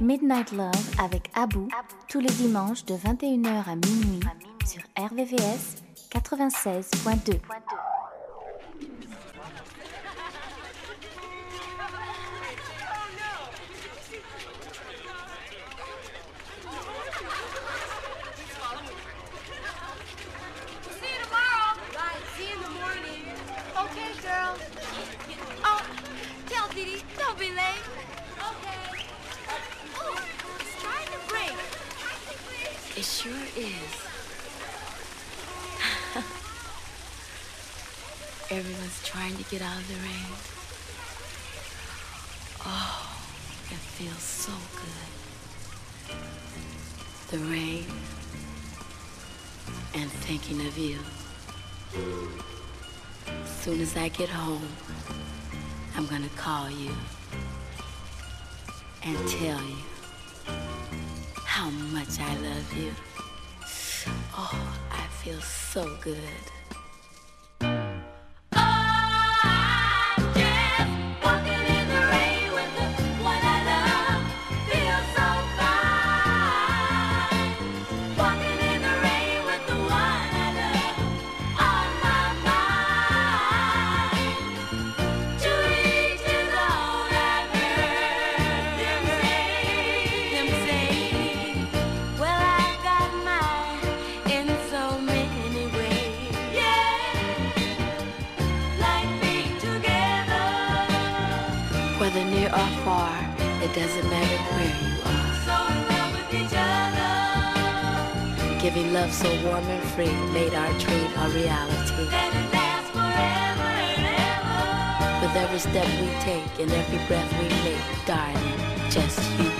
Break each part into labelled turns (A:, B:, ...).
A: Midnight Love avec Abou tous les dimanches de 21h à minuit sur RVVS 96.2.
B: trying to get out of the rain. Oh, it feels so good. The rain and thinking of you. Soon as I get home, I'm gonna call you and tell you how much I love you. Oh, I feel so good. Doesn't matter where you are. So in love with each other. Giving love so warm and free made our dream a reality. Let it last forever and ever. With every step we take and every breath we make, darling, just you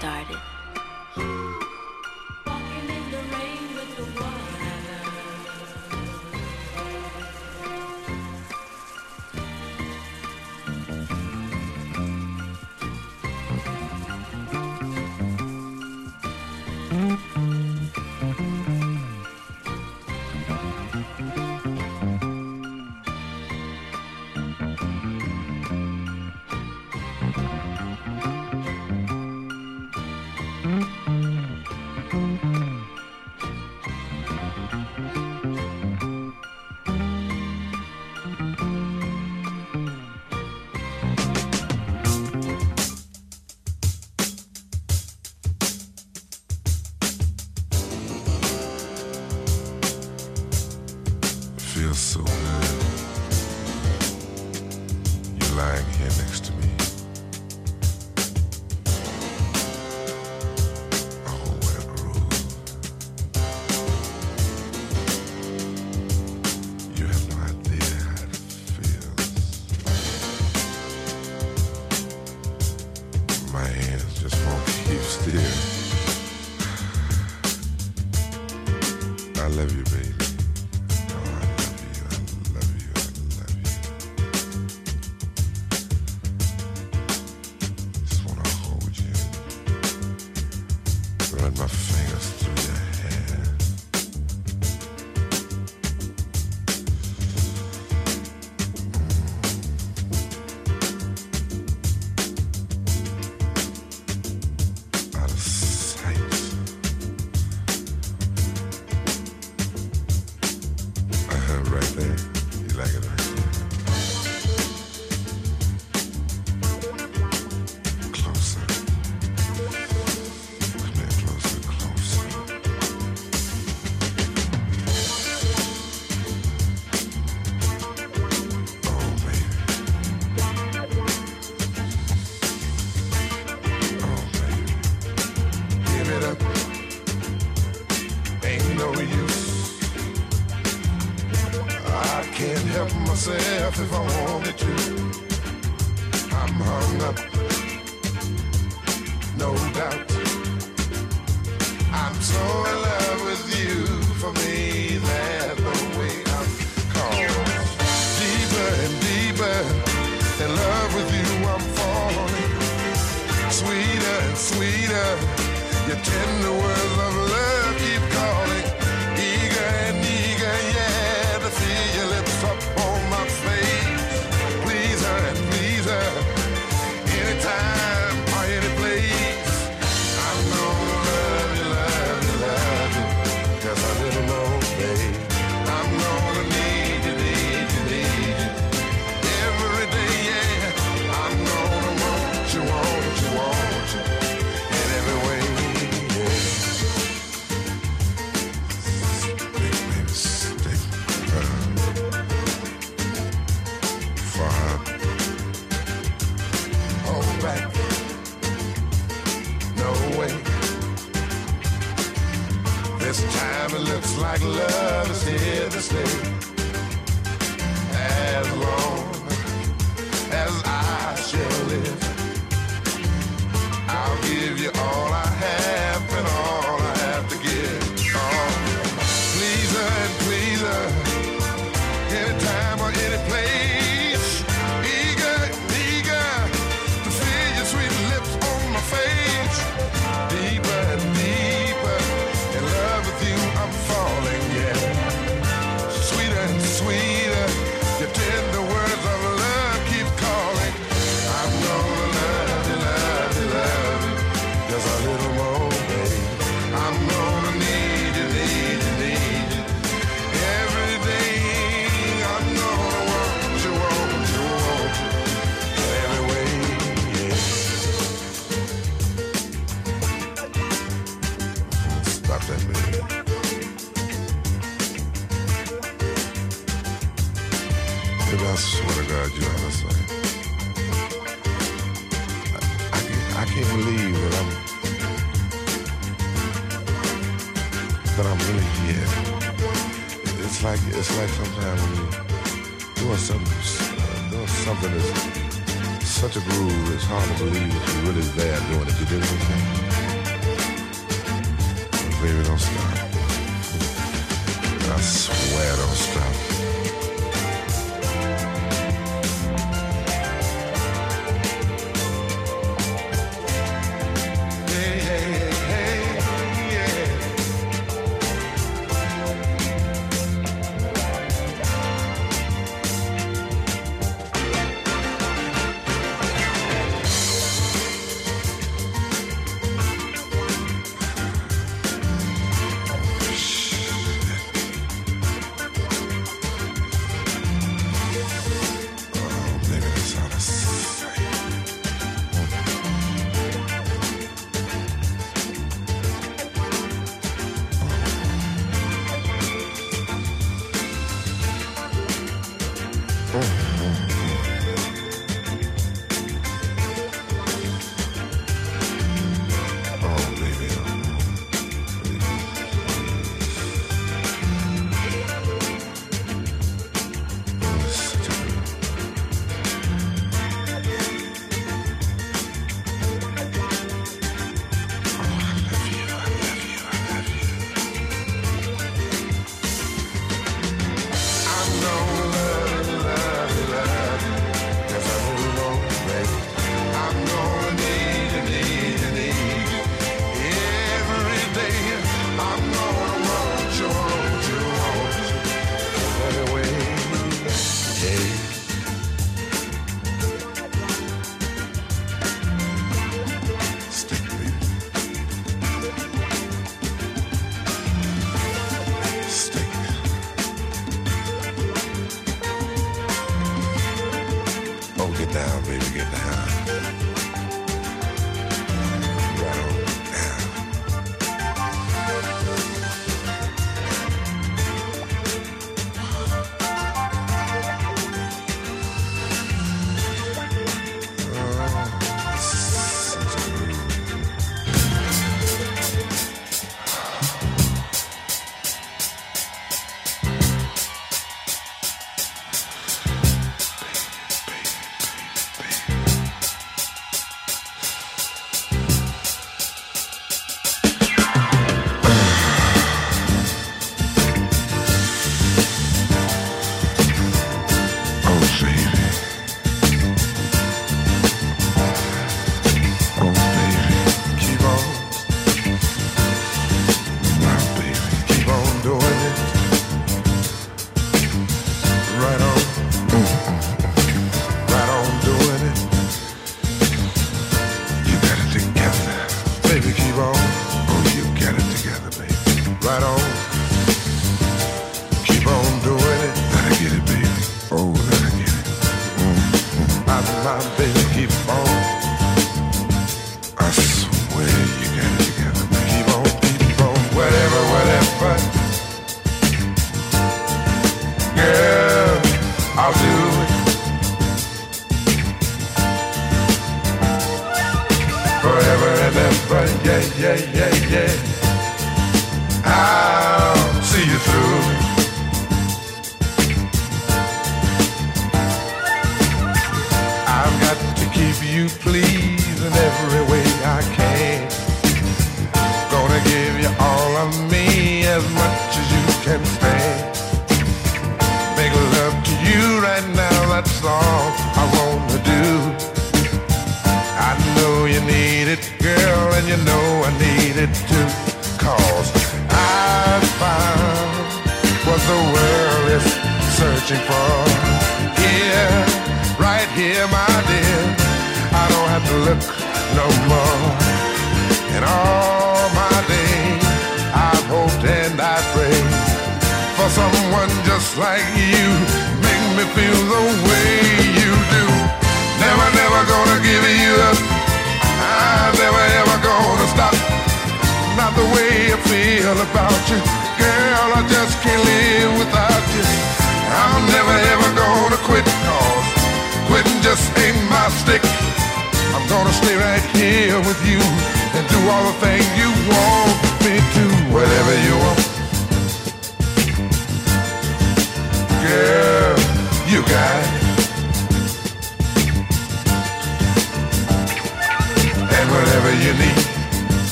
A: started.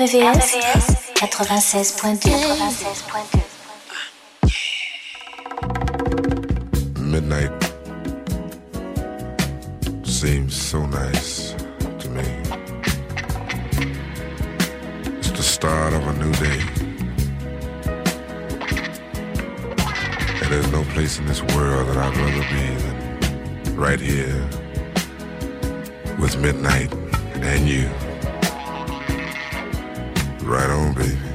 A: RVVS, 96.2.
C: Midnight seems so nice to me. It's the start of a new day. And there's no place in this world that I'd rather be than right here with midnight and you. Baby.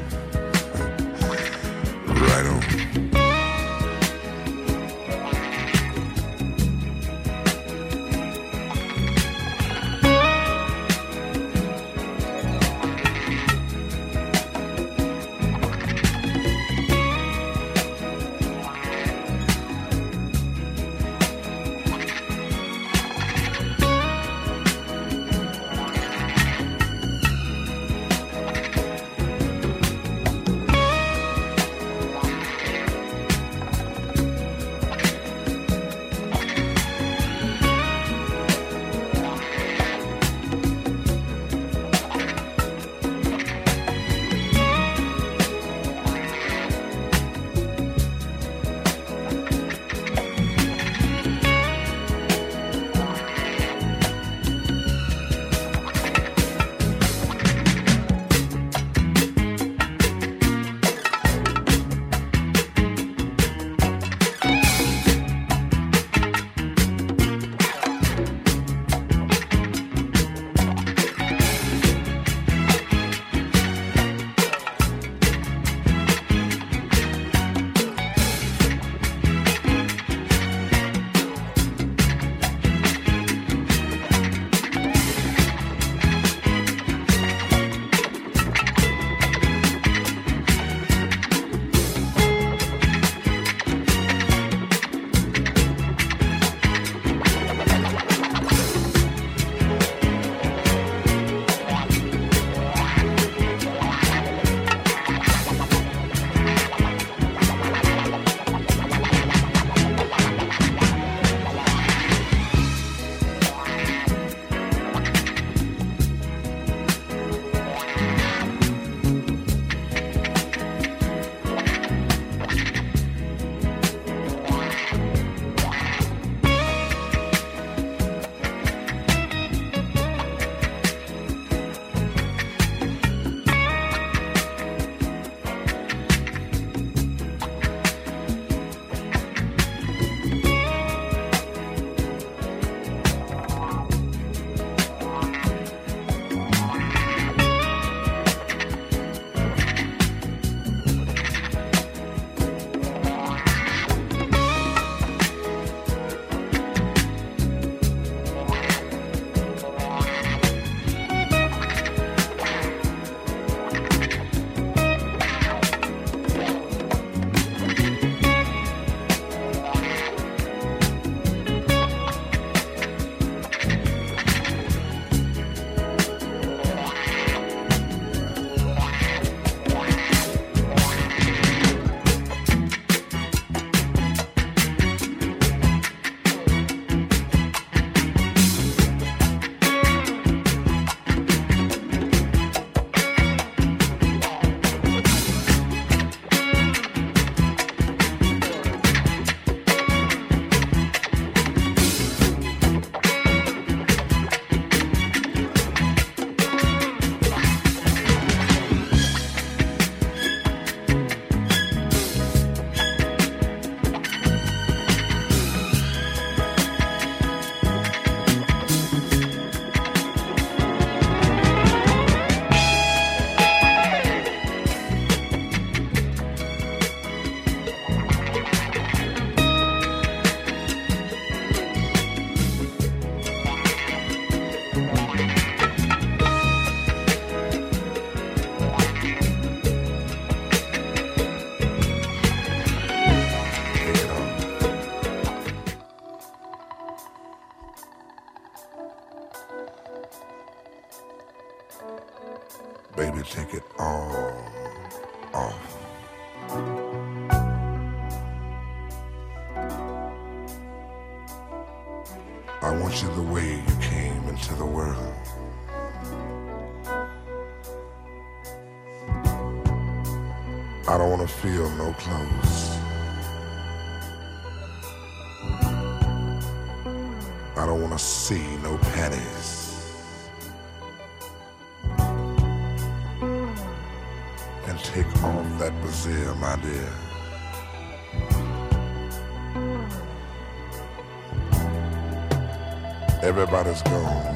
C: Everybody's gone.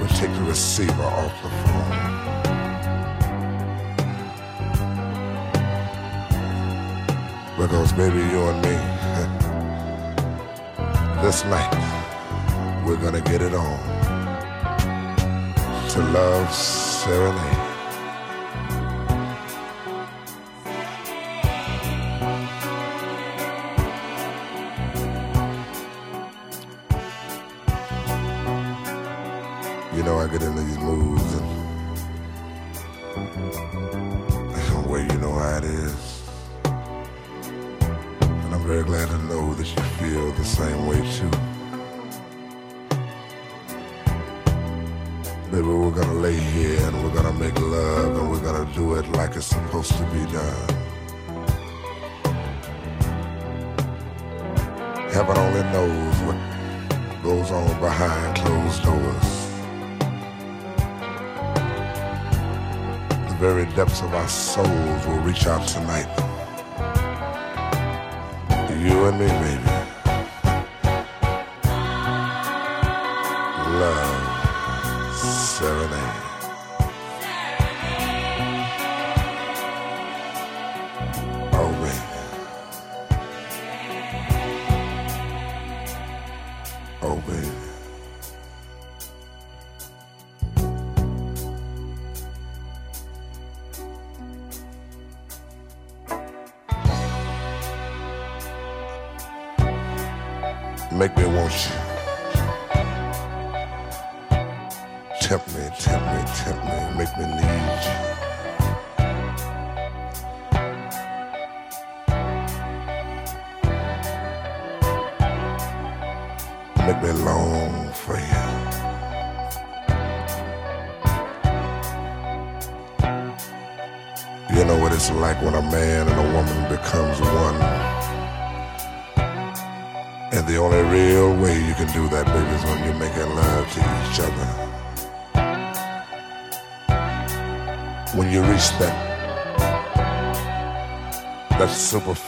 C: We'll take the receiver off the phone. Because baby, you and me, this night, we're gonna get it on. To love serenade. get into these moods and well, you know how it is. And I'm very glad to know that you feel the same way too. Baby, we're gonna lay here and we're gonna make love and we're gonna do it like it's supposed to be done. Heaven only knows what goes on behind closed doors. very depths of our souls will reach out tonight. You and me, baby.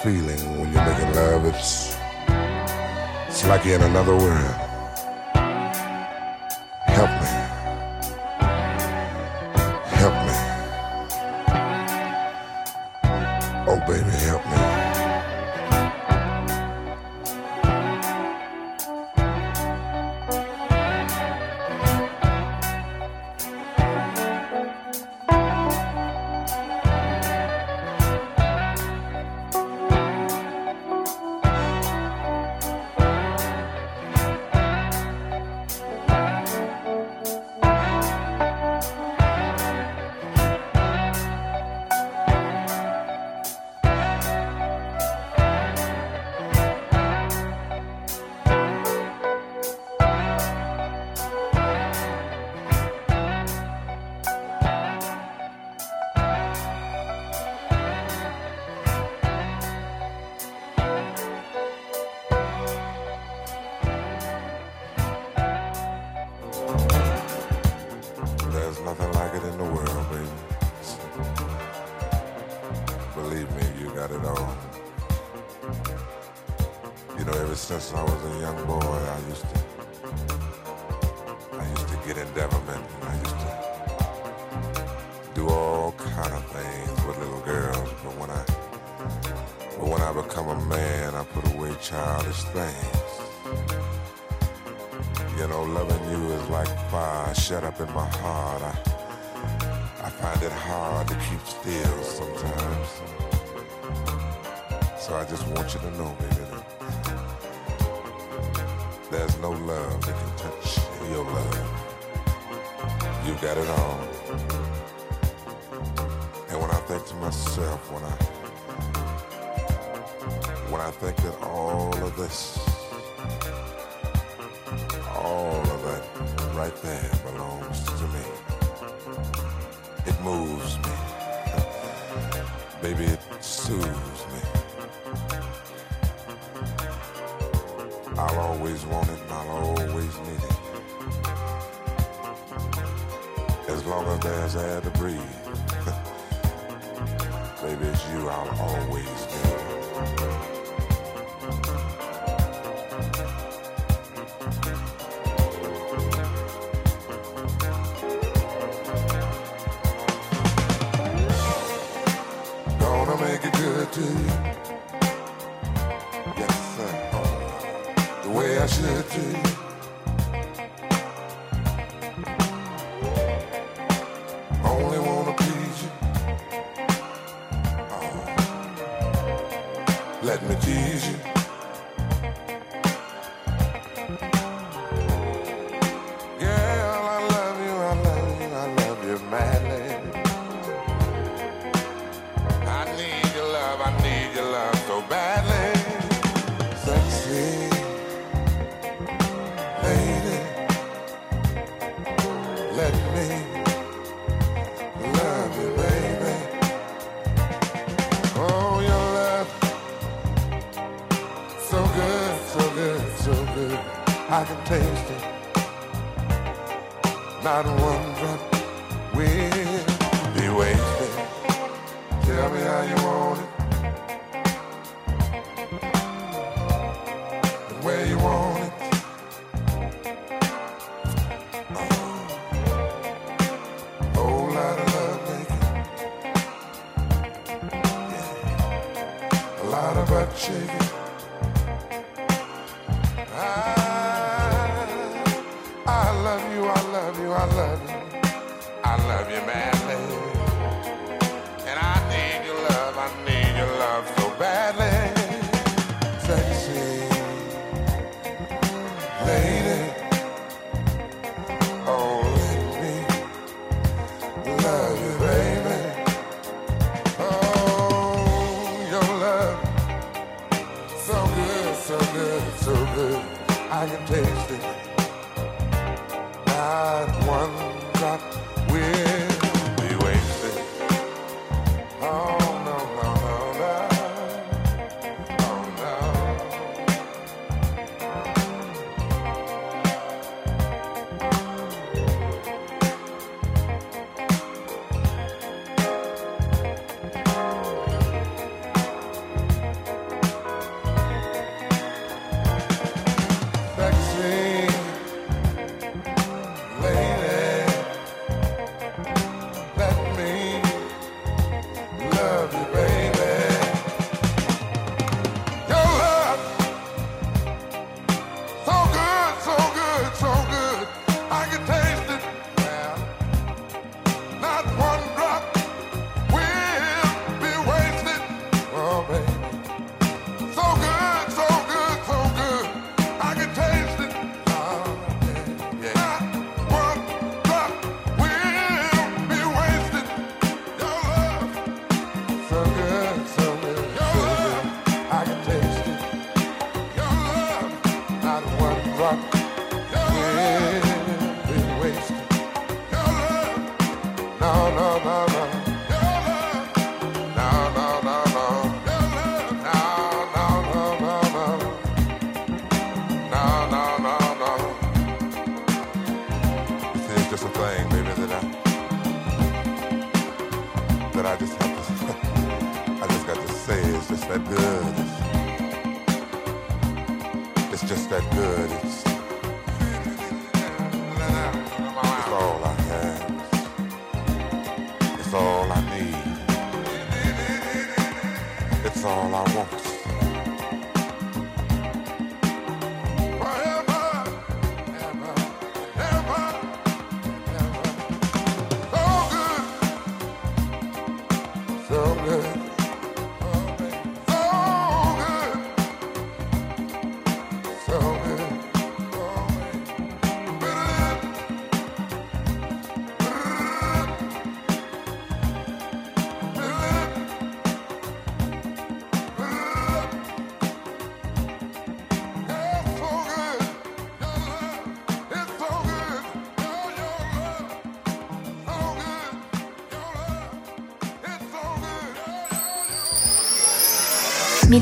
C: feeling when you're making love. It's, it's like you're in another world. not one drop will be wasted. Tell me how you want.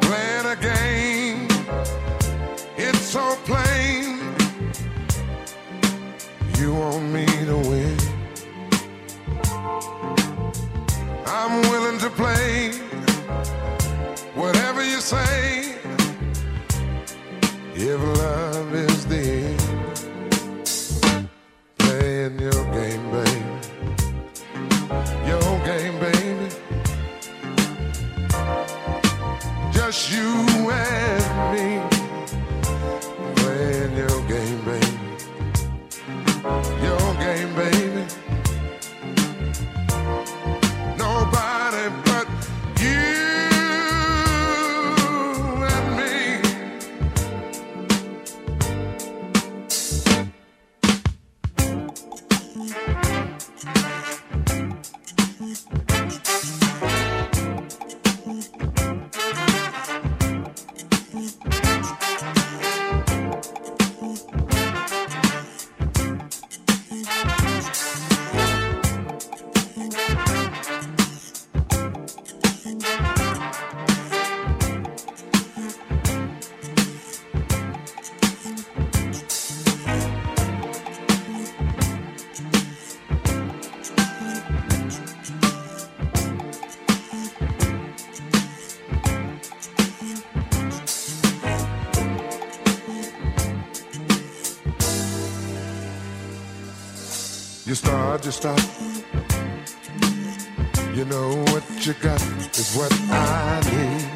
A: 96.2.
C: to stop. You know what you got is what I need.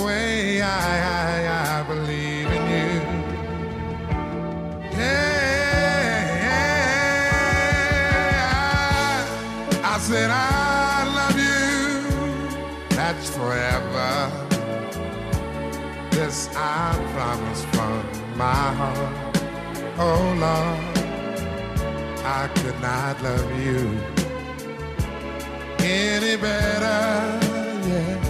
C: the way I, I, I believe in you? Yeah, I, I said I love you. That's forever. This I promise from my heart. Oh Lord. I could not love you any better. Yeah,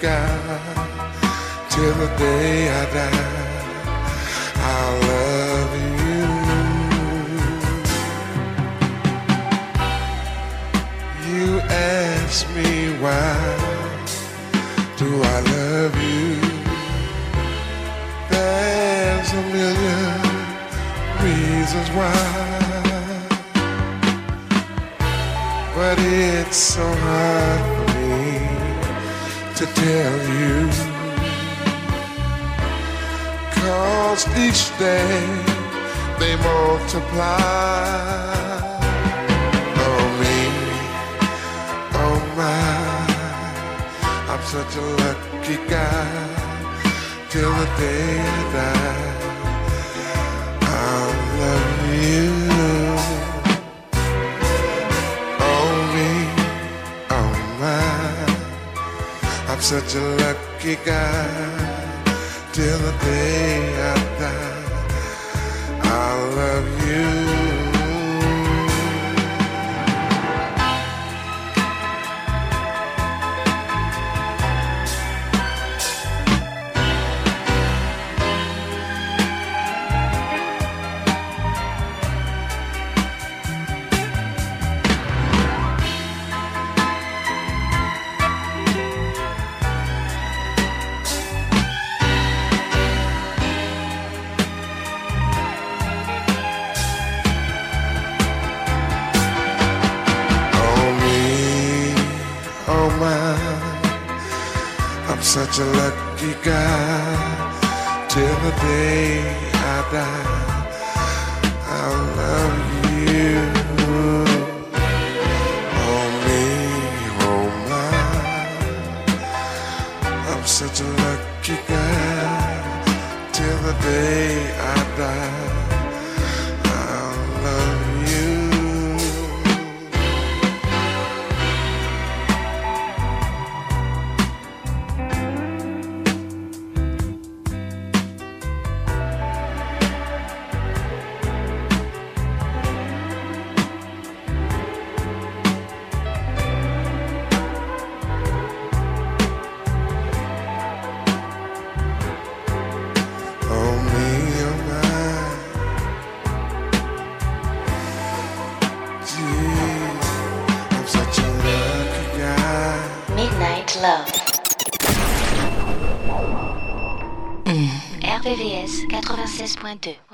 C: God till the day I die. I'll love you. You ask me why do I love you? There's a million reasons why, but it's so hard to tell you. Cause each day they multiply Oh me, oh my. I'm such a lucky guy till the day I die. I'll love you. I'm such a lucky guy till the day I die. I love you.
D: 102.2.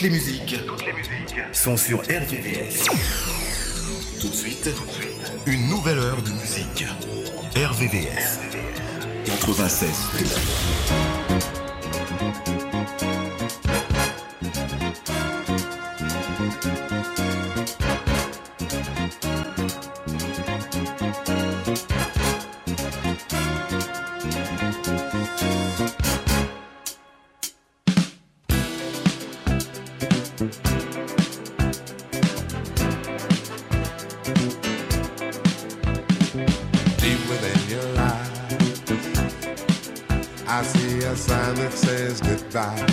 C: Toutes les musiques, sont sur RVVS. Tout de suite, une nouvelle heure de musique. RVVS 96. sky.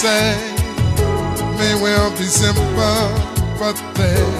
C: say may well be simple, but they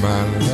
C: my.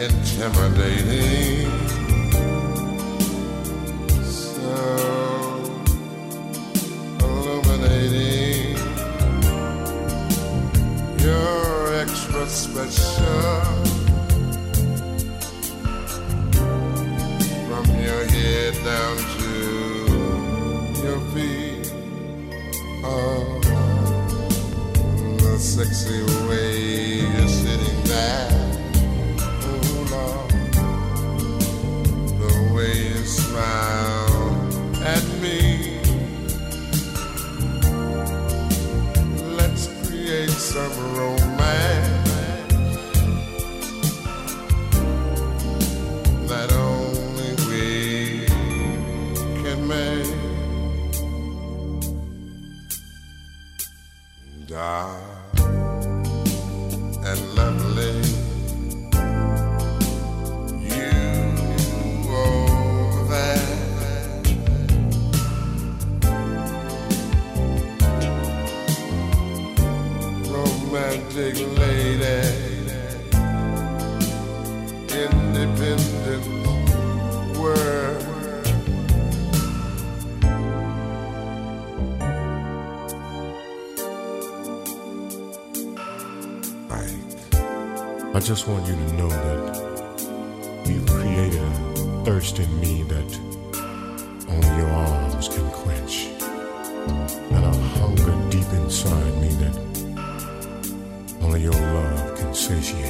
C: Like just want you to know that you've created a thirst in me that only your arms can quench, and a hunger deep inside me that only your love can satiate.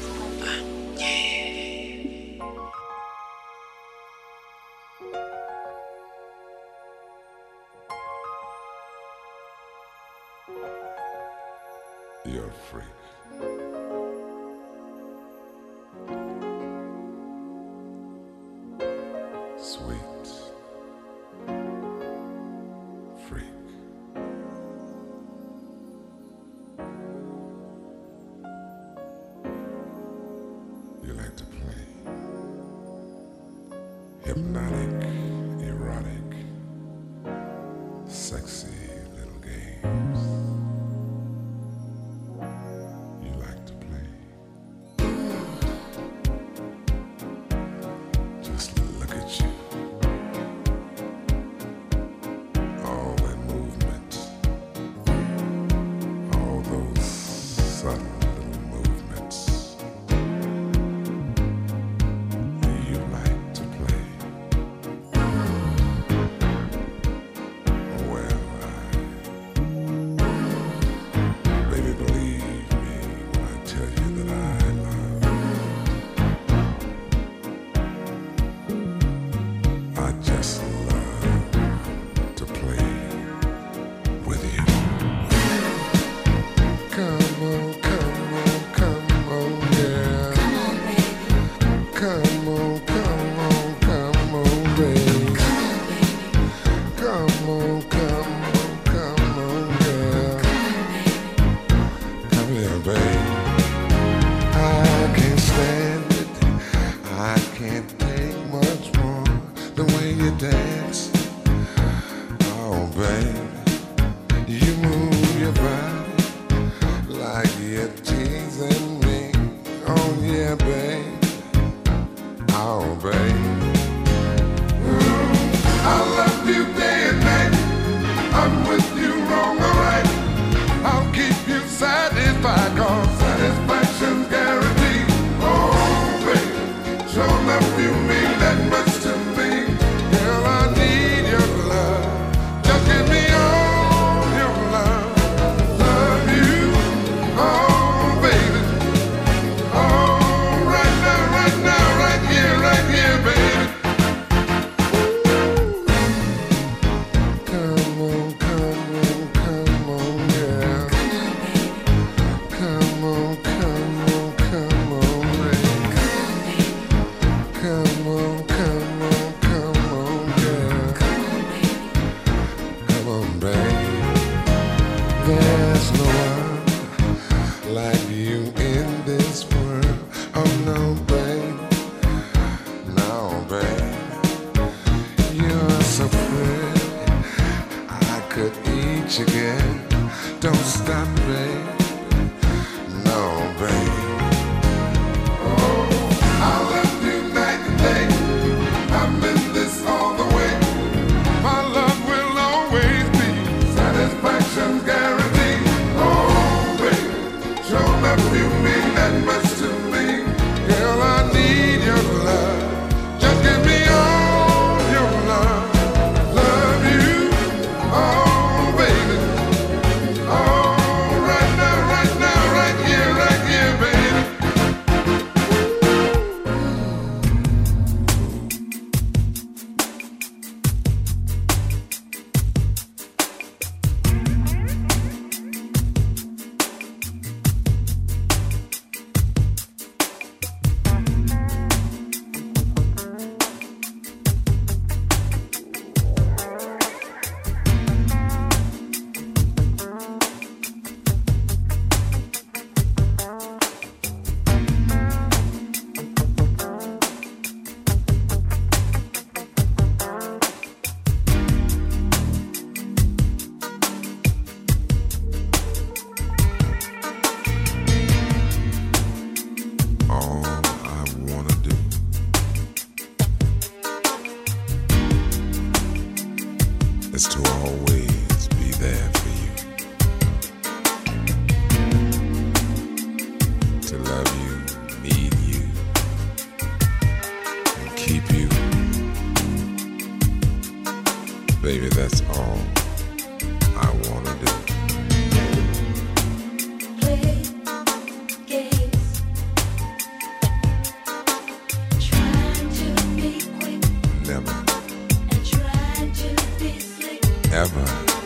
E: Ever.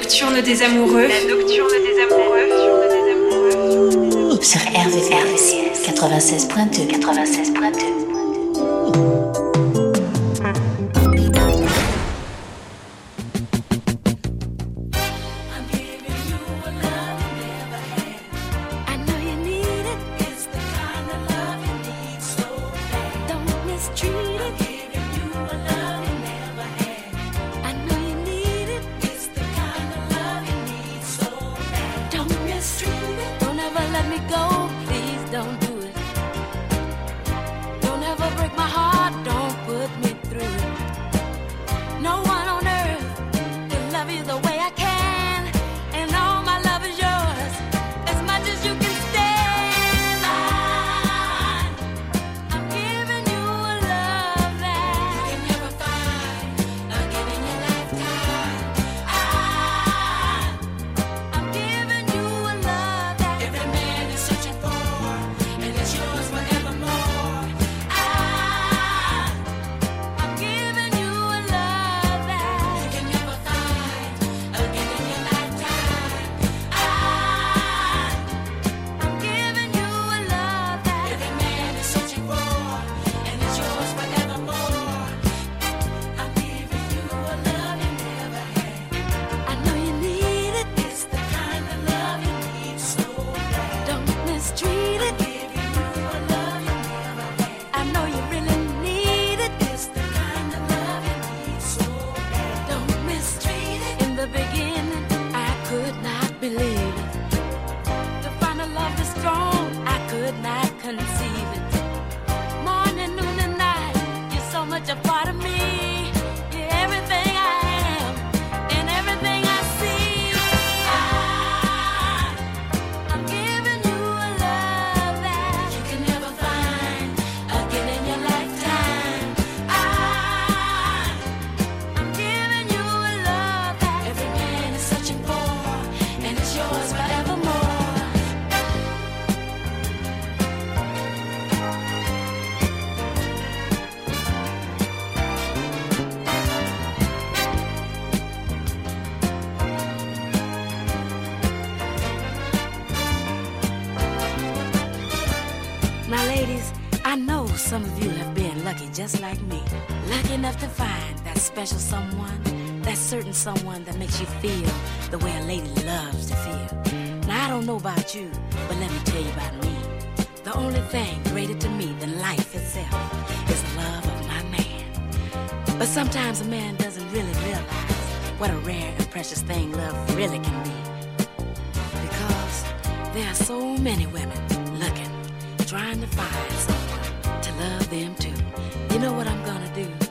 F: Nocturne des amoureux. La nocturne des amoureux.
B: Sur RVCS 96.2 96.2
C: just like me. Lucky enough to find that special someone, that certain someone that makes you feel the way a lady loves to feel. Now, I don't know about you, but let me tell you about me. The only thing greater to me than life itself is the love of my man. But sometimes a man doesn't really realize what a rare and precious thing love really can be. Because there are so many women looking, trying to find someone to love them too. You know what I'm gonna do?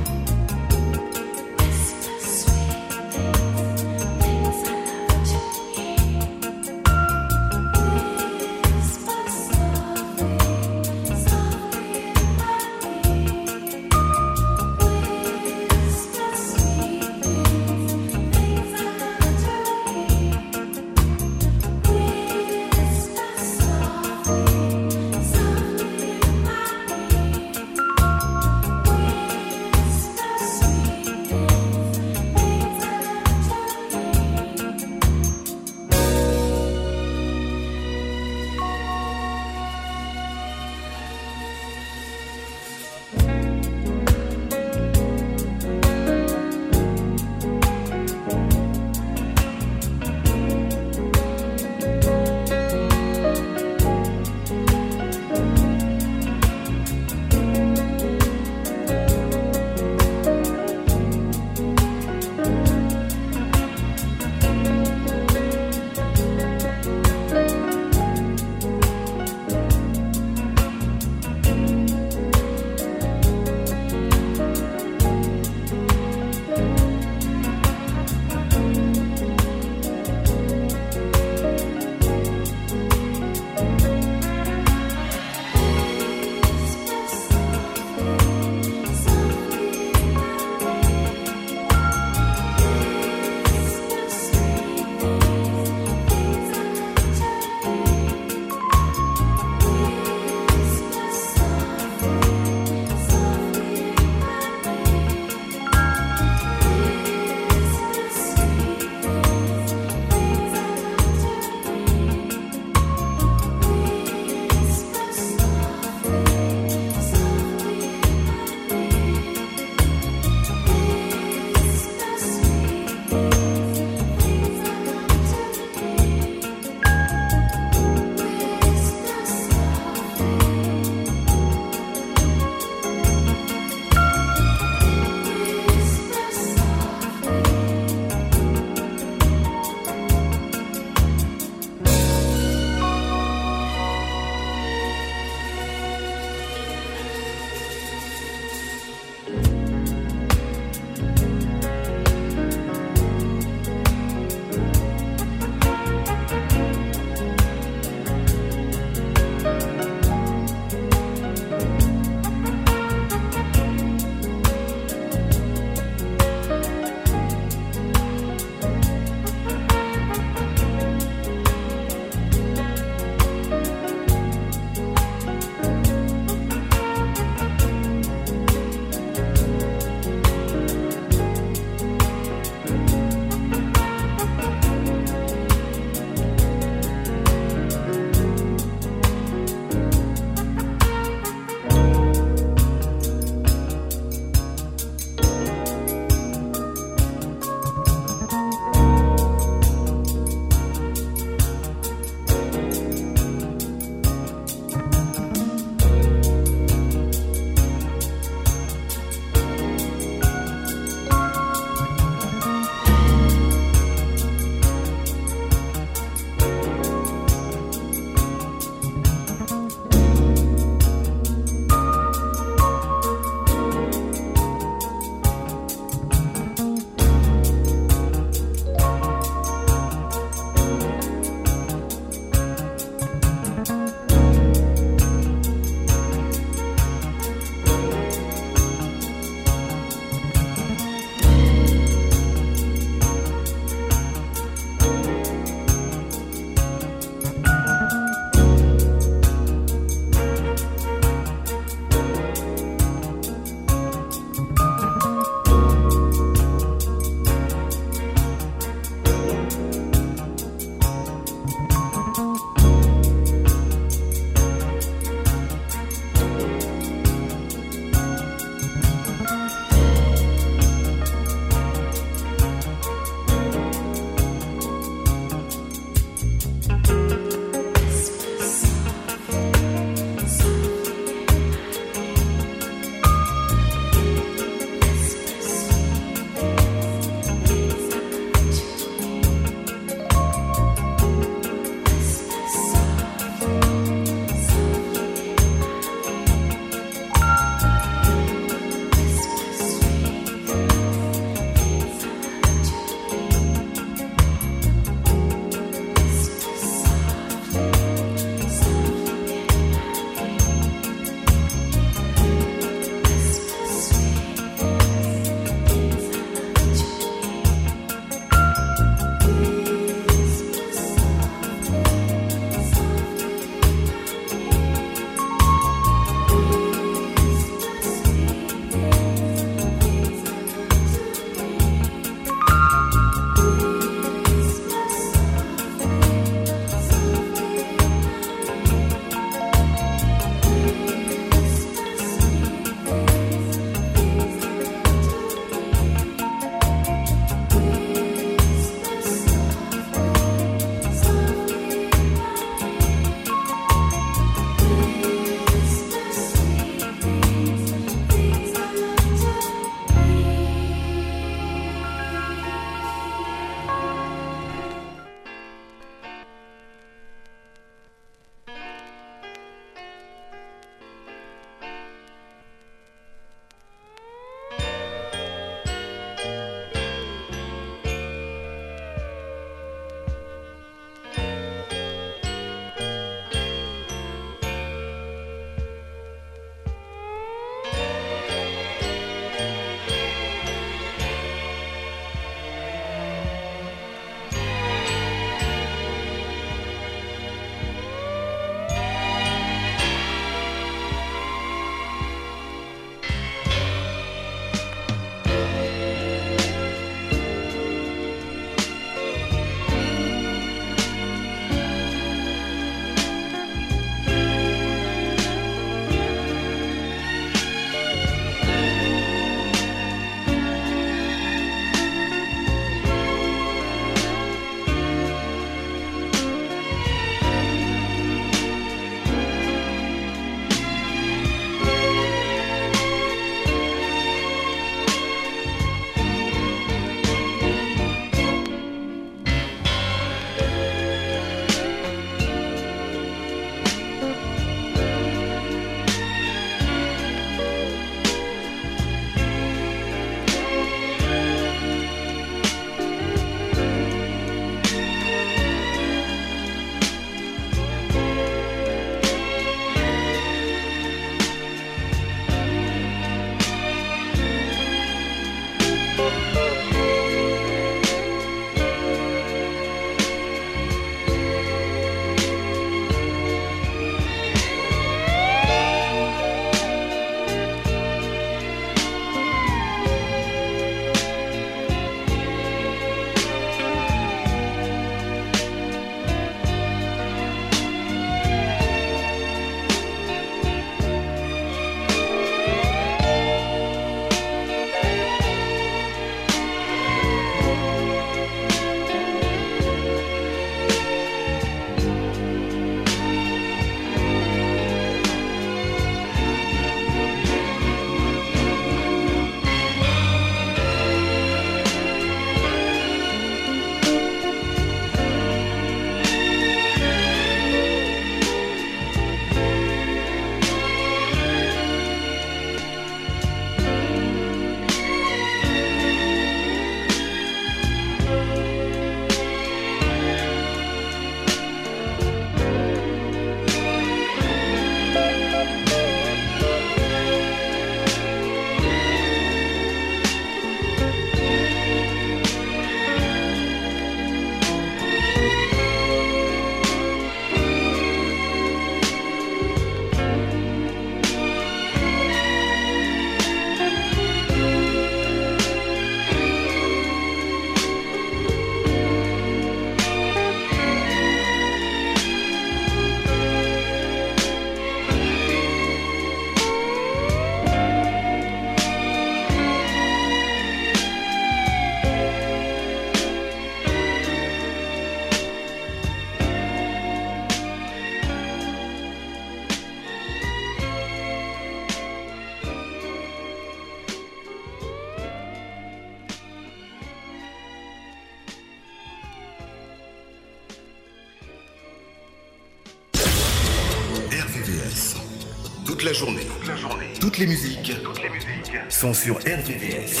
G: les musiques, toutes les musiques sont sur RVVS.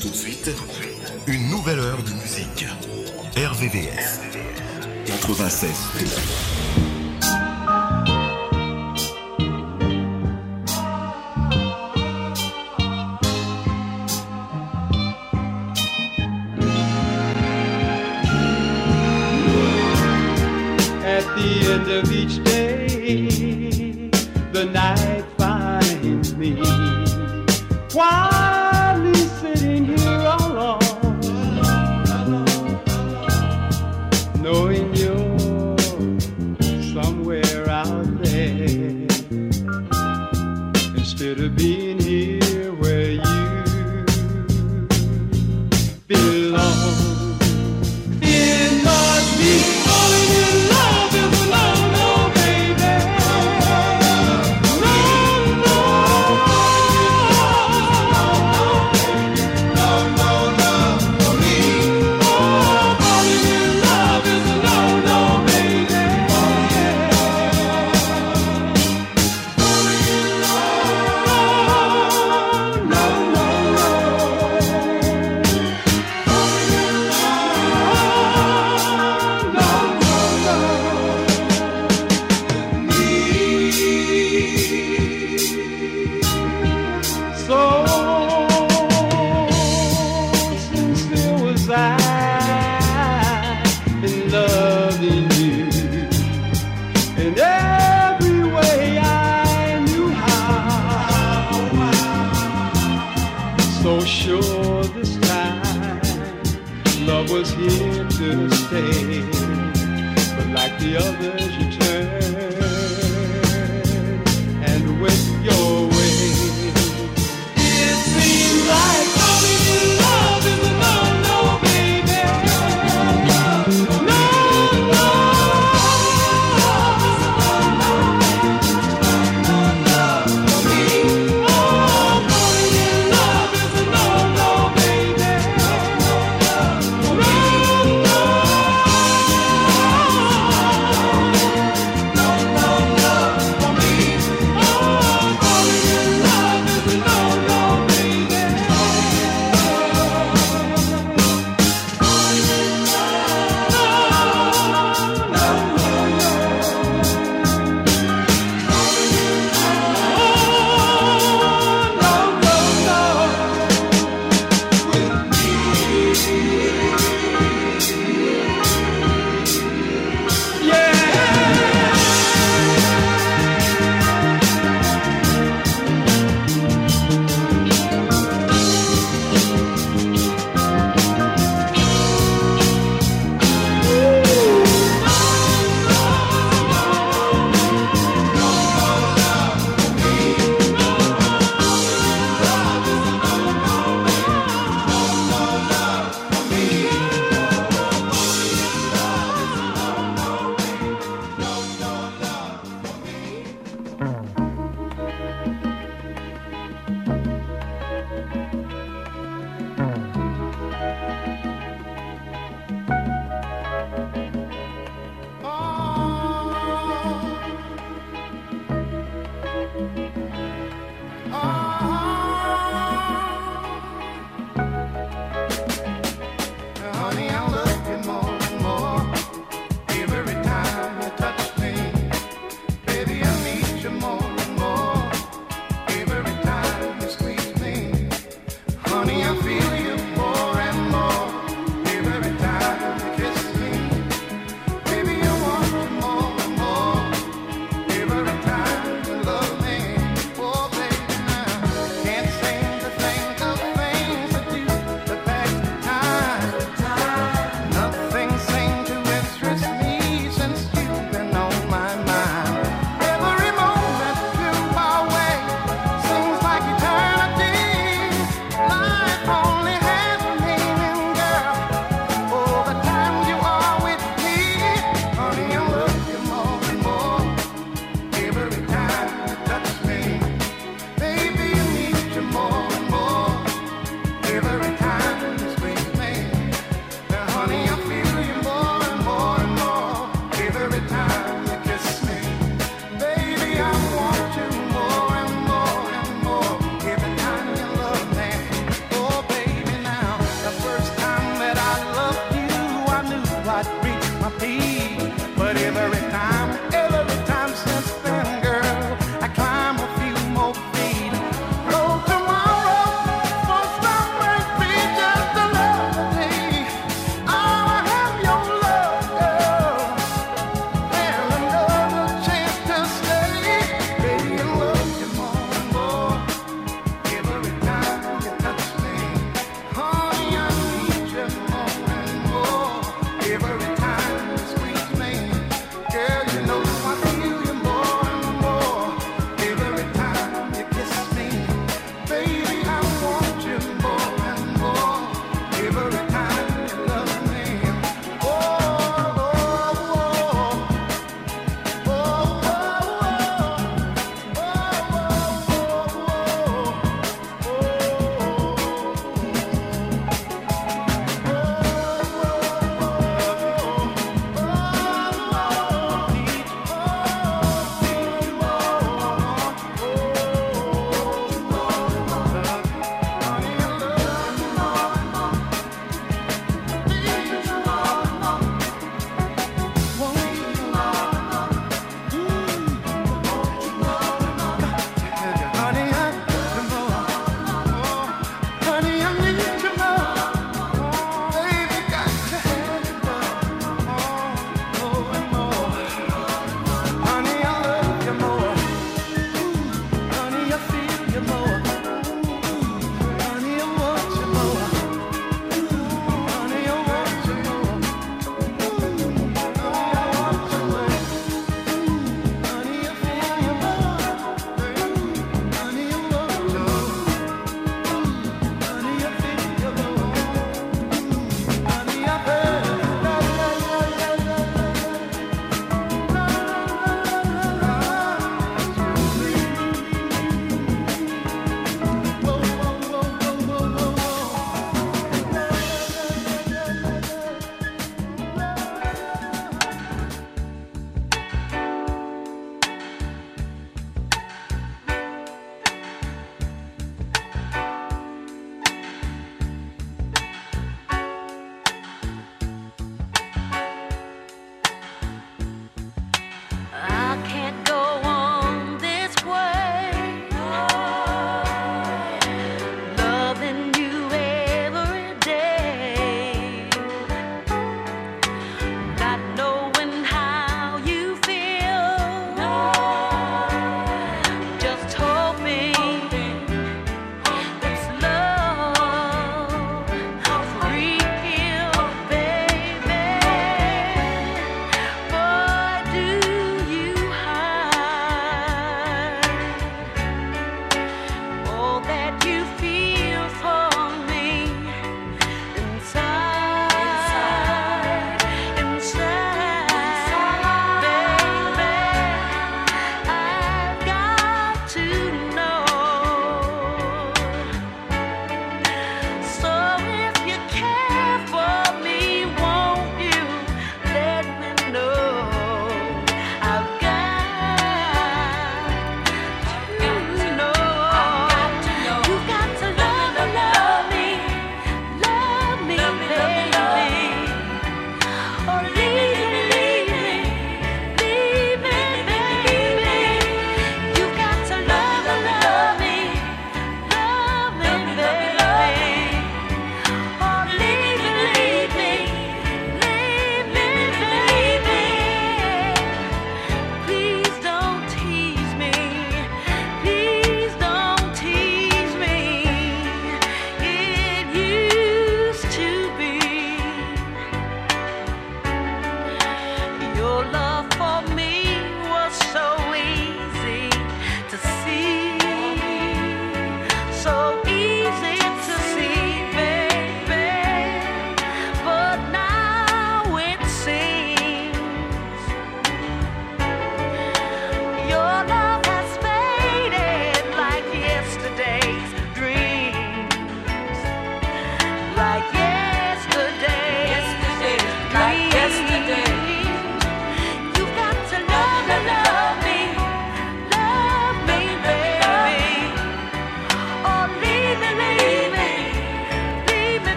G: Tout de suite, une nouvelle heure de musique. RVVS 96.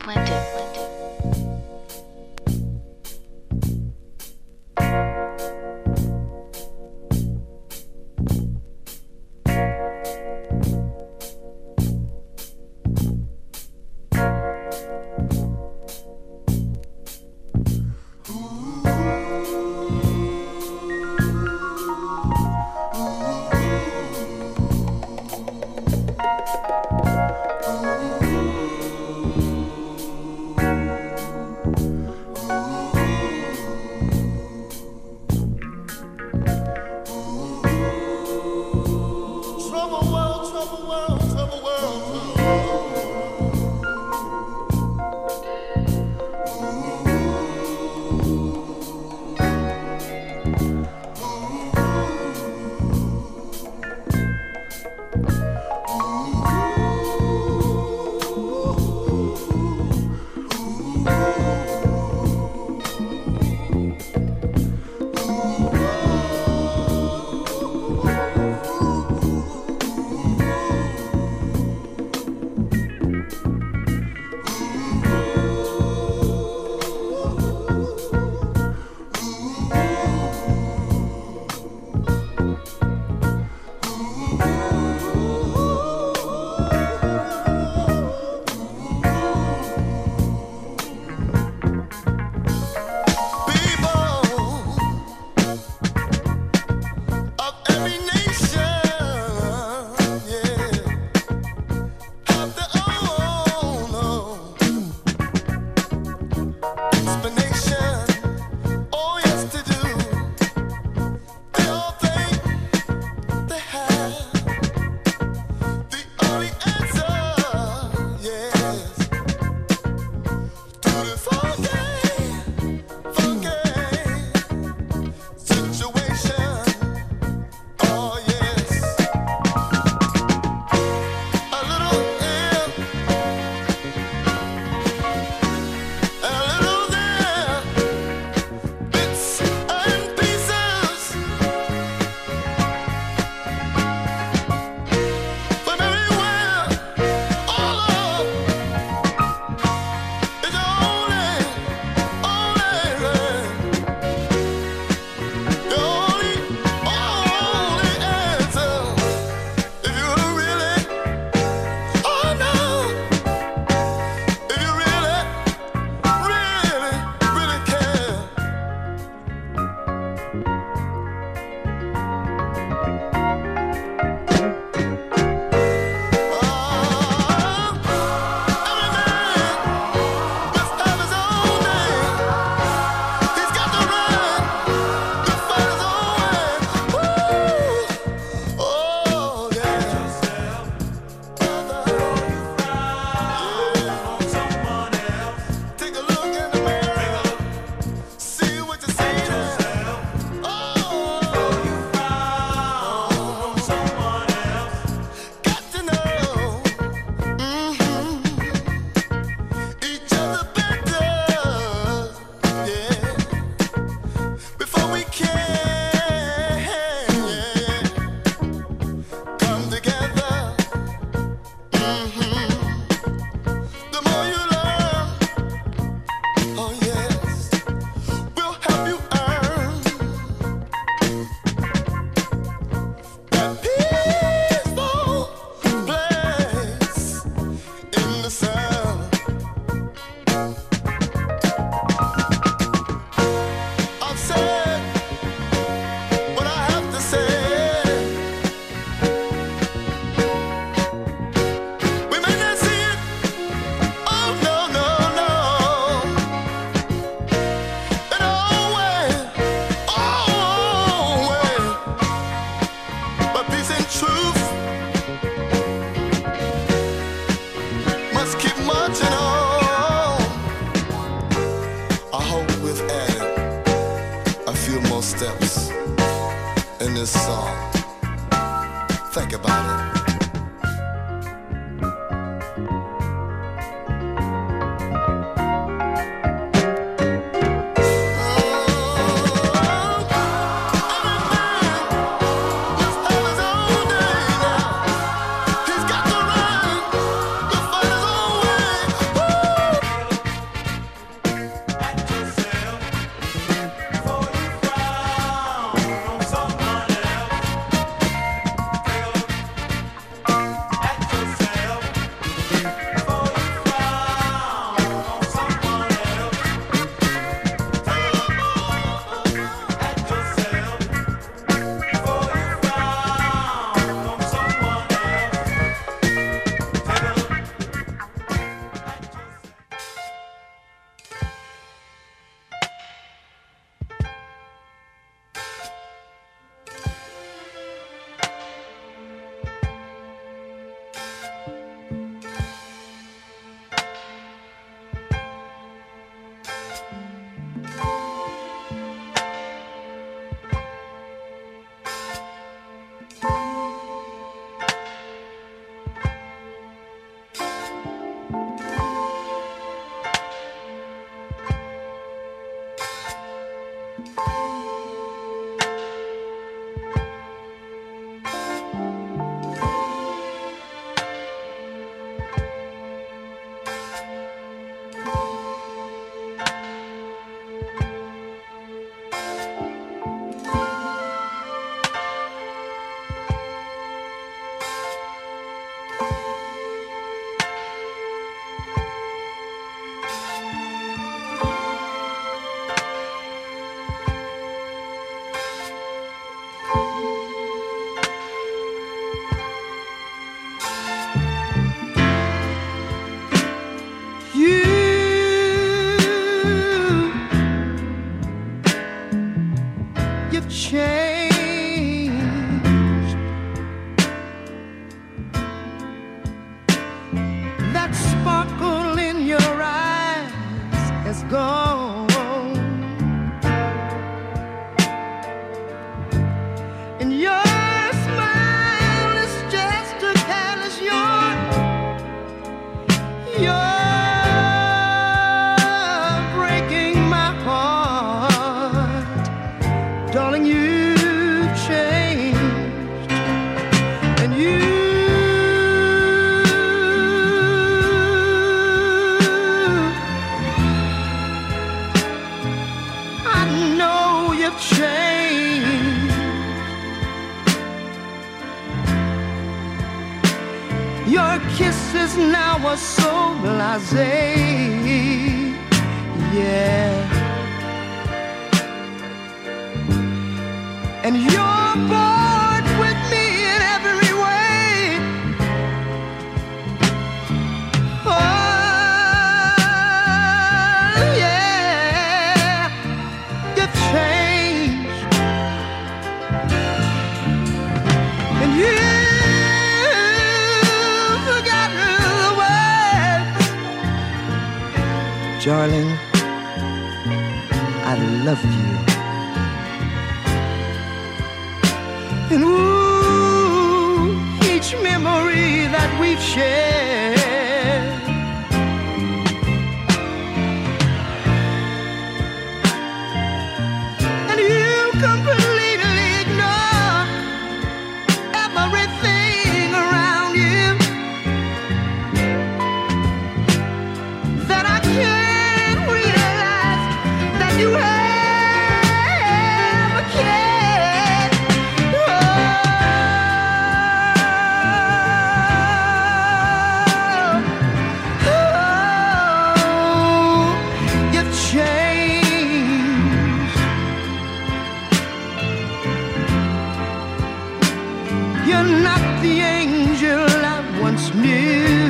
H: 96.2. You're not the angel I once knew.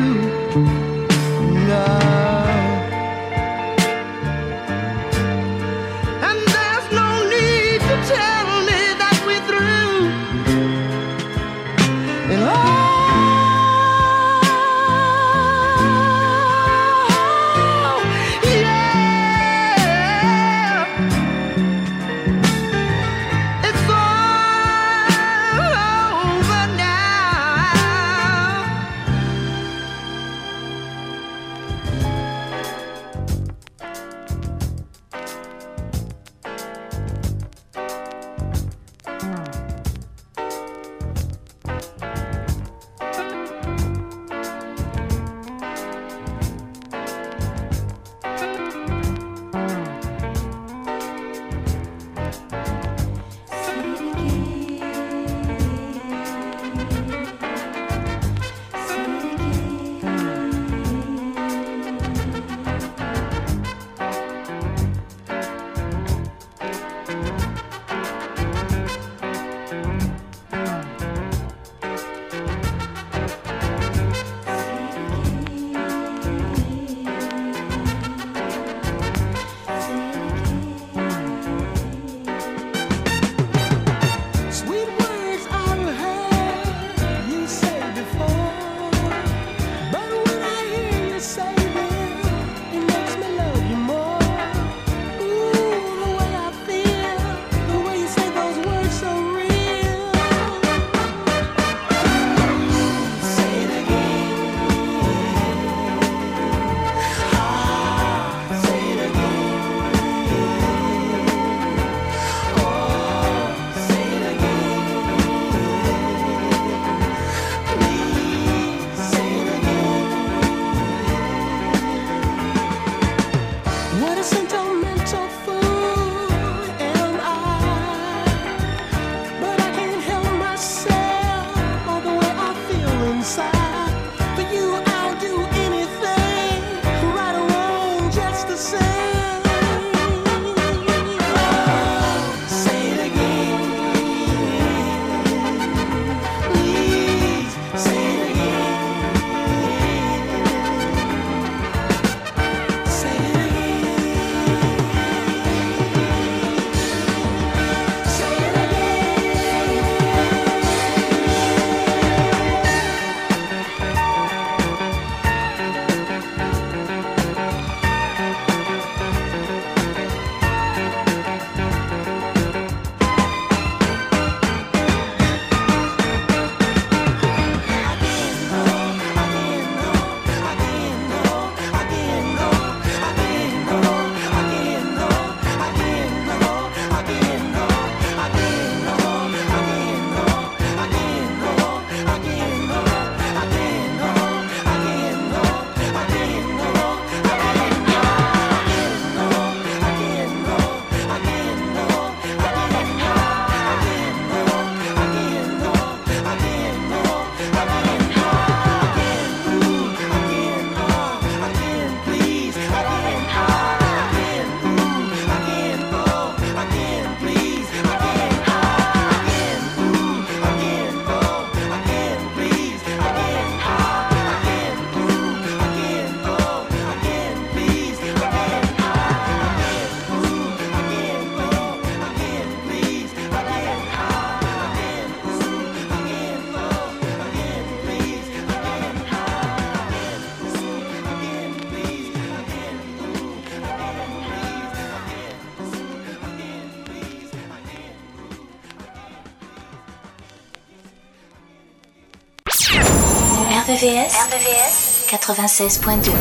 A: RVVS,
I: RVVS 96.2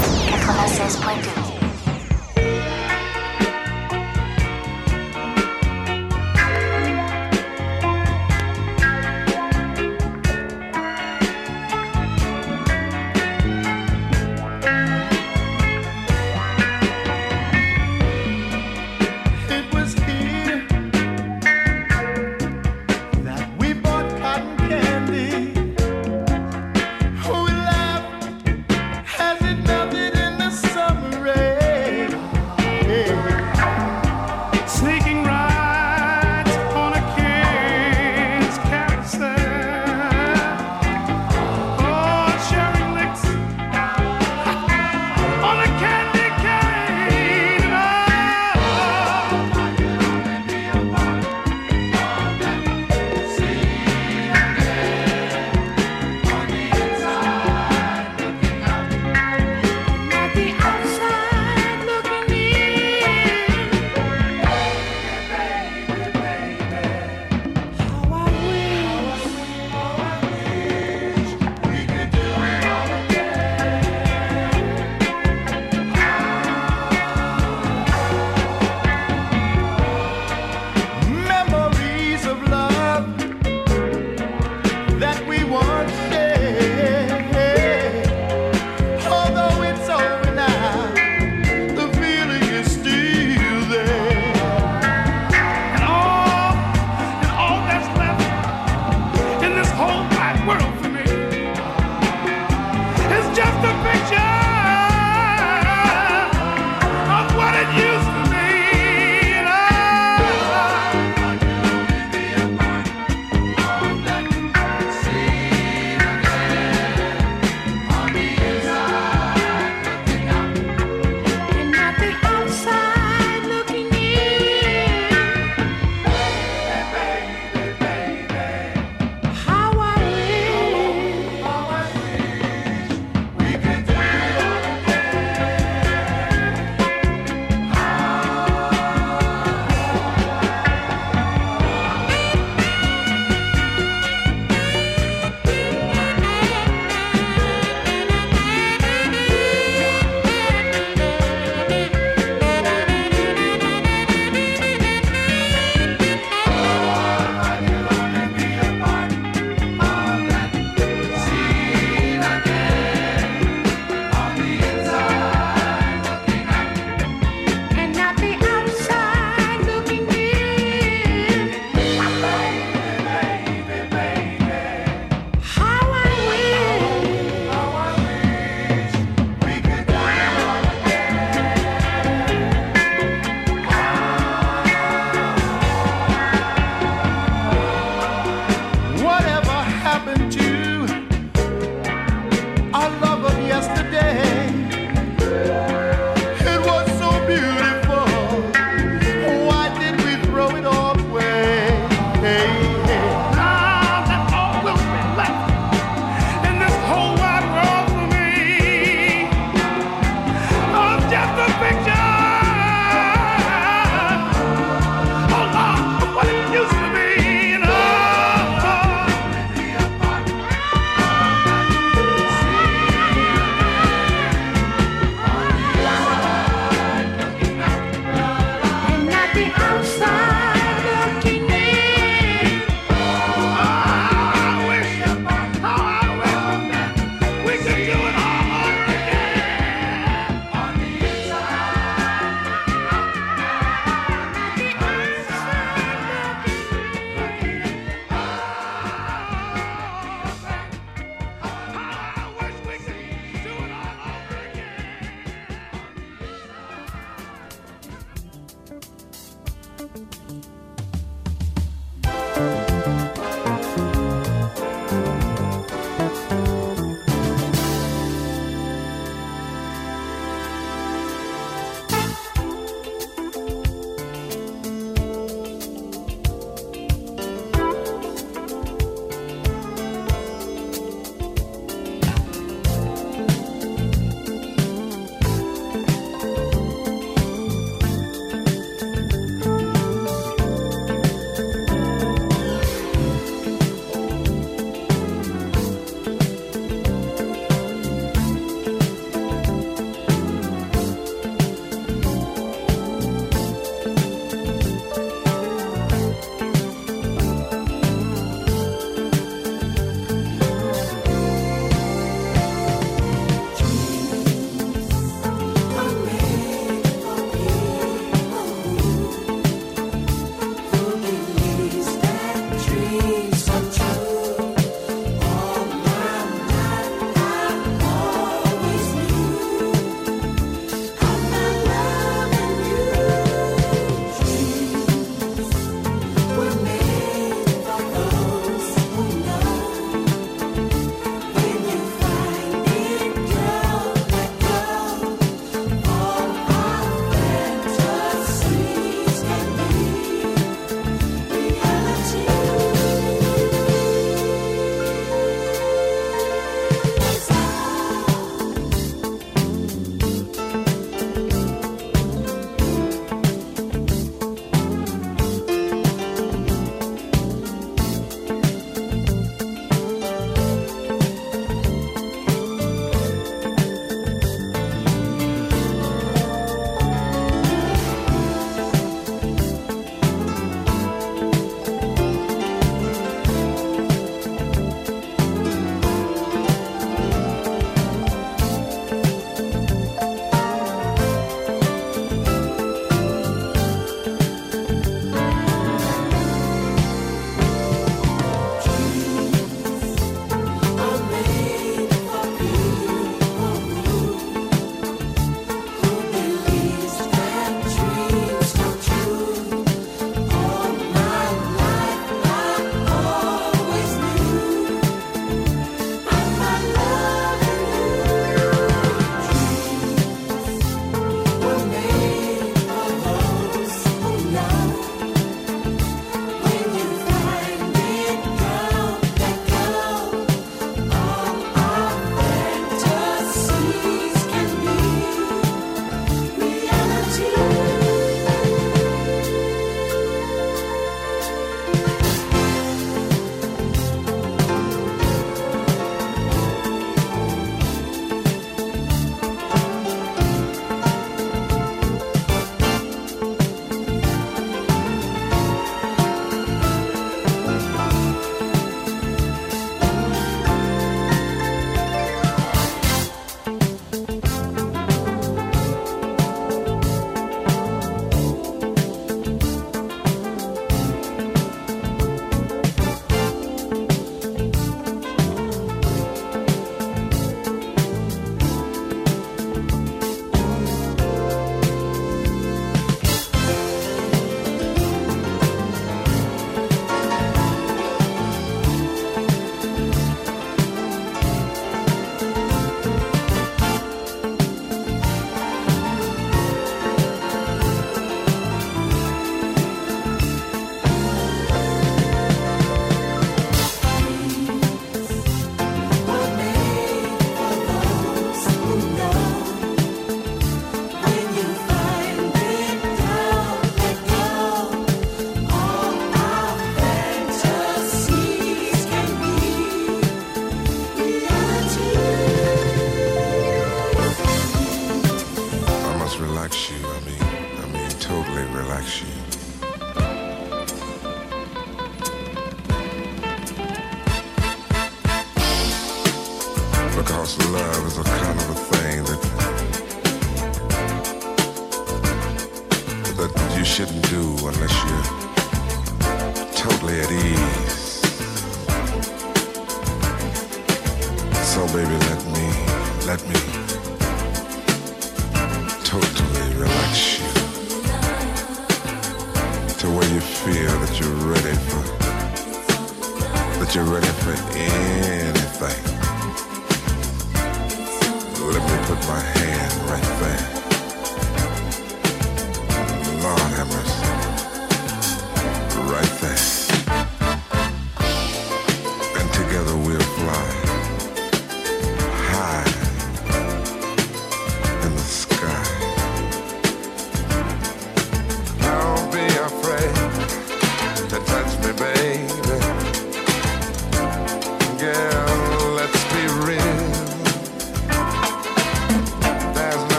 I: 96.2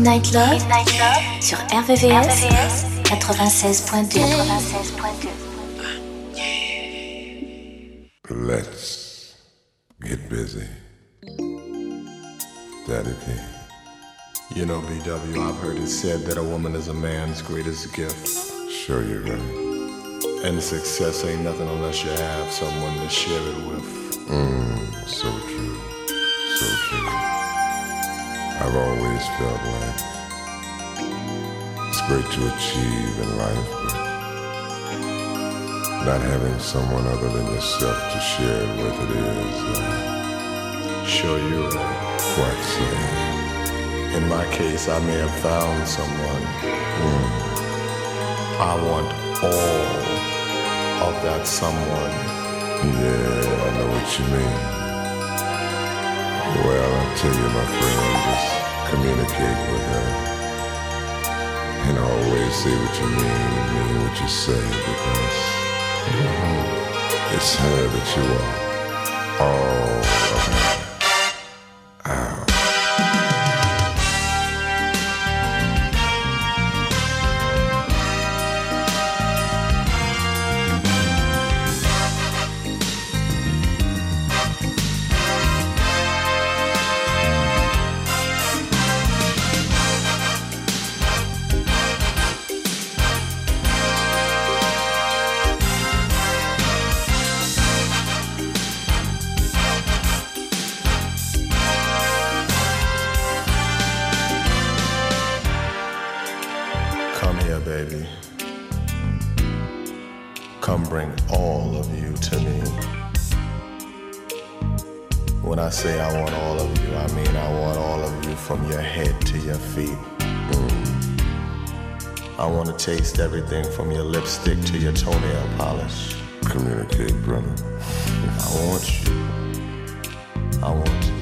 A: Midnight Love, sur RVVS, 96.2.
C: Let's get busy. Daddy P.
J: You know, BW, I've heard it said that a woman is a man's greatest gift.
C: Sure you're right.
J: And success ain't nothing unless you have someone to share it with.
C: Mm, so true. So true. I've always felt like it's great to achieve in life, but not having someone other than yourself to share it with it is uh,
J: Sure, you're right.
C: quite sad.
J: In my case, I may have found someone. I want all of that someone.
C: Yeah, I know what you mean. Well, I tell you, my friend, just communicate with her. And always say what you mean and mean what you say because it's her that you are. All
J: everything from your lipstick to your toenail polish.
C: Communicate, brother.
J: I want you. I want you.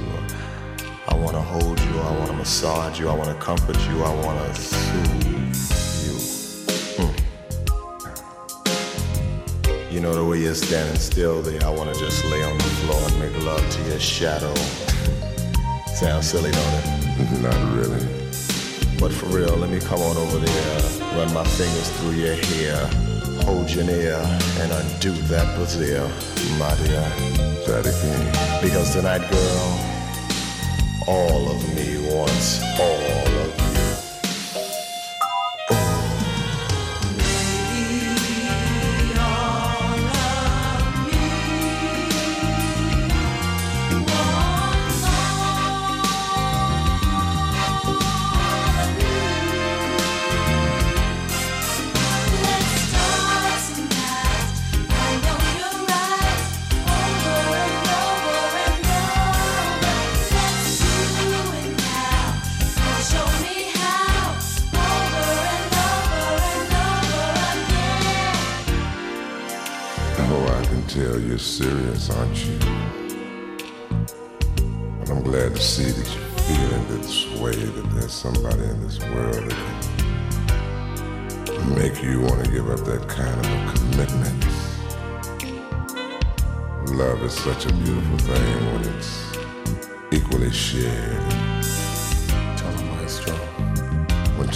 J: I want to hold you. I want to massage you. I want to comfort you. I want to soothe you. Mm. You know the way you're standing still there. I want to just lay on the floor and make love to your shadow. Sounds silly, don't it?
C: Not really.
J: But for real, let me come on over there, run my fingers through your hair, hold your ear, and undo that brazier, my dear.
C: That again.
J: Because tonight, girl, all of me wants all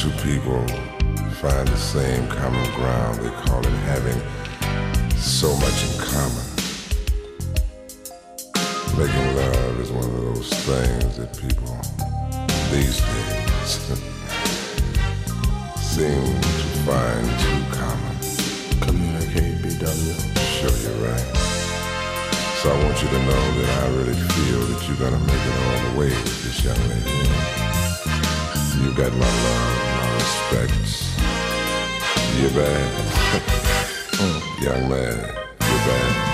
C: two people find the same common ground, they call it having so much in common. Making love is one of those things that people these days seem to find too common.
J: Communicate, BW.
C: Sure, you're right. So I want you to know that I really feel that you're gonna make it all the way with this young lady. You got my love, my respect. You're bad. Young man, you're bad.